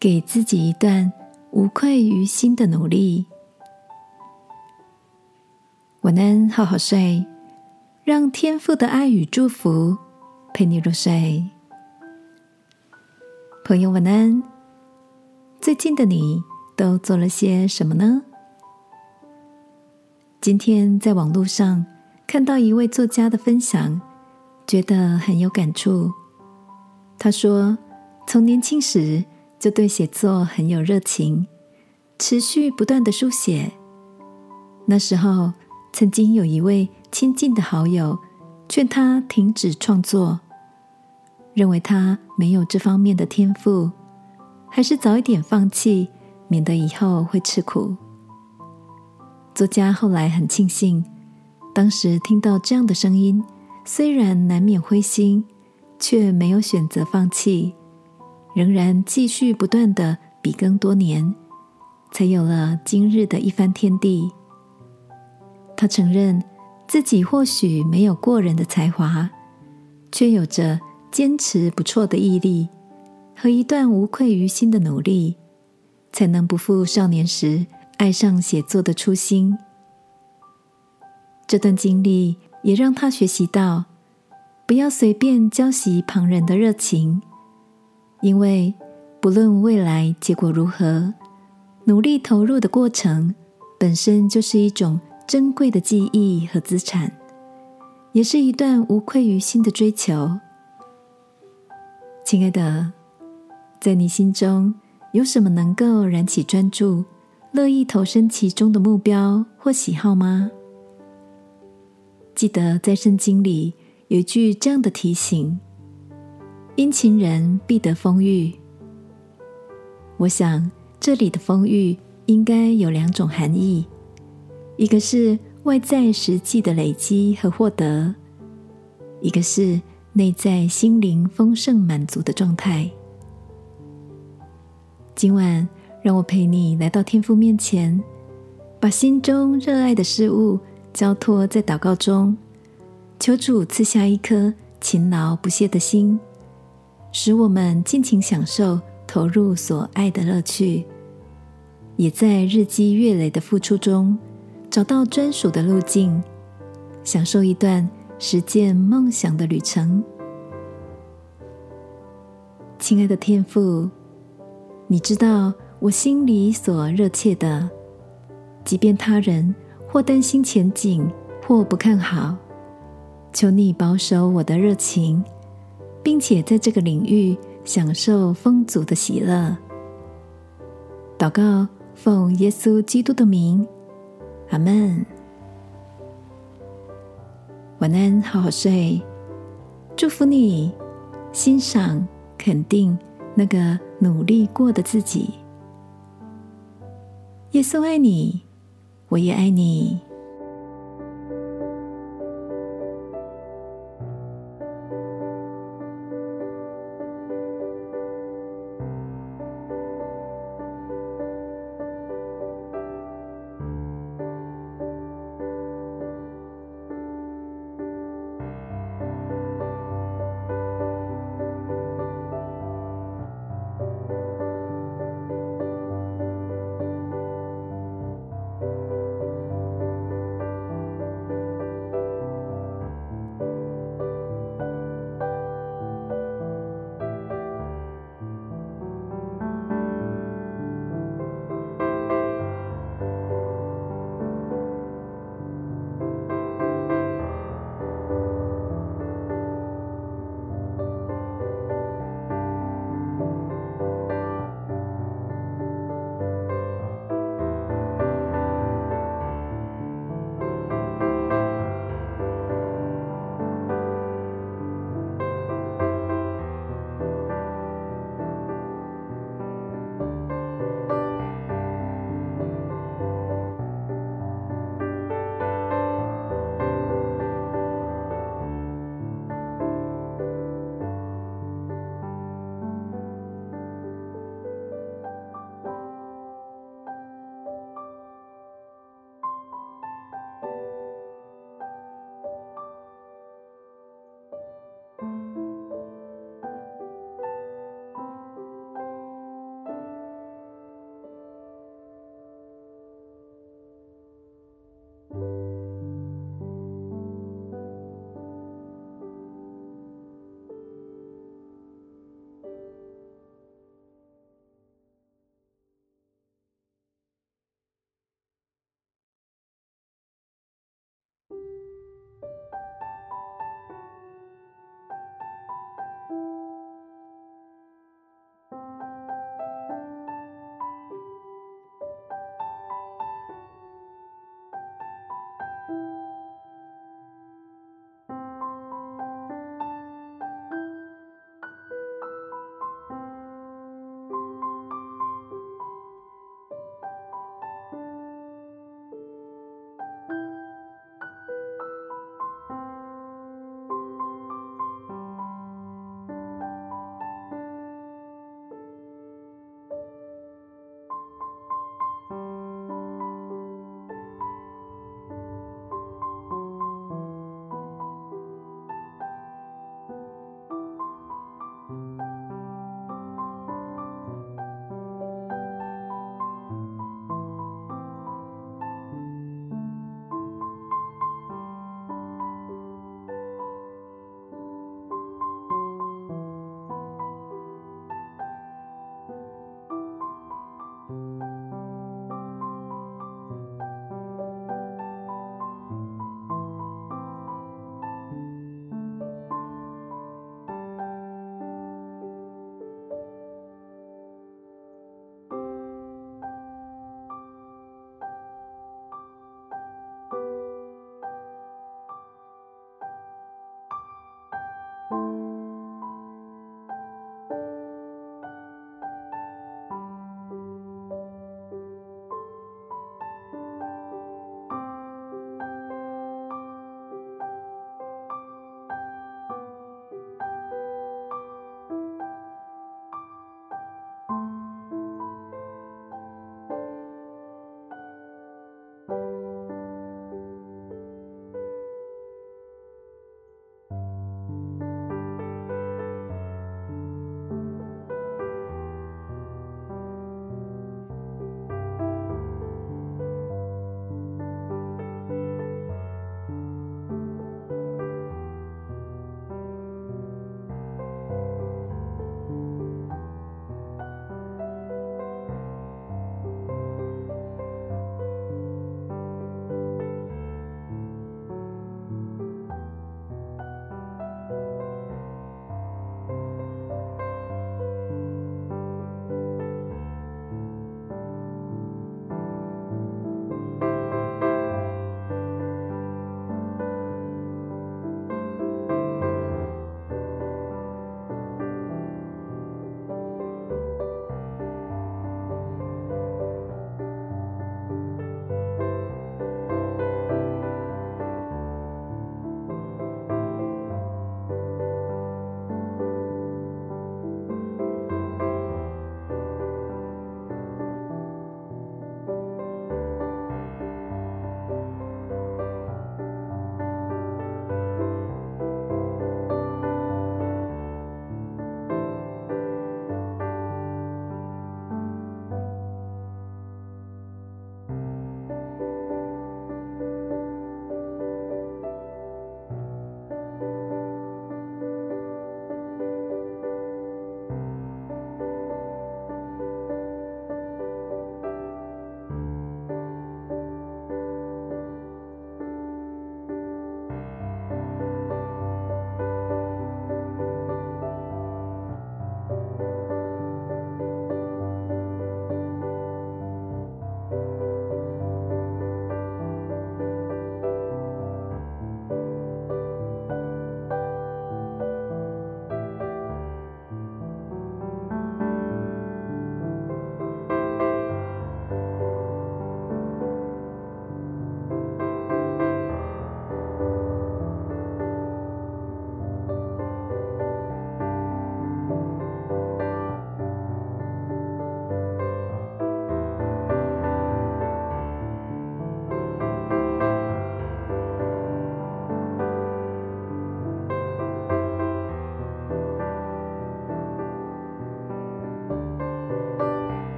给自己一段无愧于心的努力。晚安，好好睡，让天父的爱与祝福陪你入睡。朋友，晚安。最近的你都做了些什么呢？今天在网络上看到一位作家的分享，觉得很有感触。他说，从年轻时就对写作很有热情，持续不断的书写。那时候，曾经有一位亲近的好友劝他停止创作，认为他没有这方面的天赋，还是早一点放弃，免得以后会吃苦。作家后来很庆幸，当时听到这样的声音，虽然难免灰心，却没有选择放弃，仍然继续不断的笔耕多年，才有了今日的一番天地。他承认自己或许没有过人的才华，却有着坚持不辍的毅力和一段无愧于心的努力，才能不负少年时。爱上写作的初心，这段经历也让他学习到，不要随便浇熄旁人的热情，因为不论未来结果如何，努力投入的过程本身就是一种珍贵的记忆和资产，也是一段无愧于心的追求。亲爱的，在你心中有什么能够燃起专注？乐意投身其中的目标或喜好吗？记得在圣经里有一句这样的提醒：“殷勤人必得丰裕。”我想这里的丰裕应该有两种含义：一个是外在实际的累积和获得；一个是内在心灵丰盛满足的状态。今晚。让我陪你来到天父面前，把心中热爱的事物交托在祷告中，求主赐下一颗勤劳不懈的心，使我们尽情享受投入所爱的乐趣，也在日积月累的付出中找到专属的路径，享受一段实践梦想的旅程。亲爱的天父，你知道。我心里所热切的，即便他人或担心前景，或不看好，求你保守我的热情，并且在这个领域享受丰足的喜乐。祷告，奉耶稣基督的名，阿门。晚安，好好睡。祝福你，欣赏、肯定那个努力过的自己。耶稣爱你，我也爱你。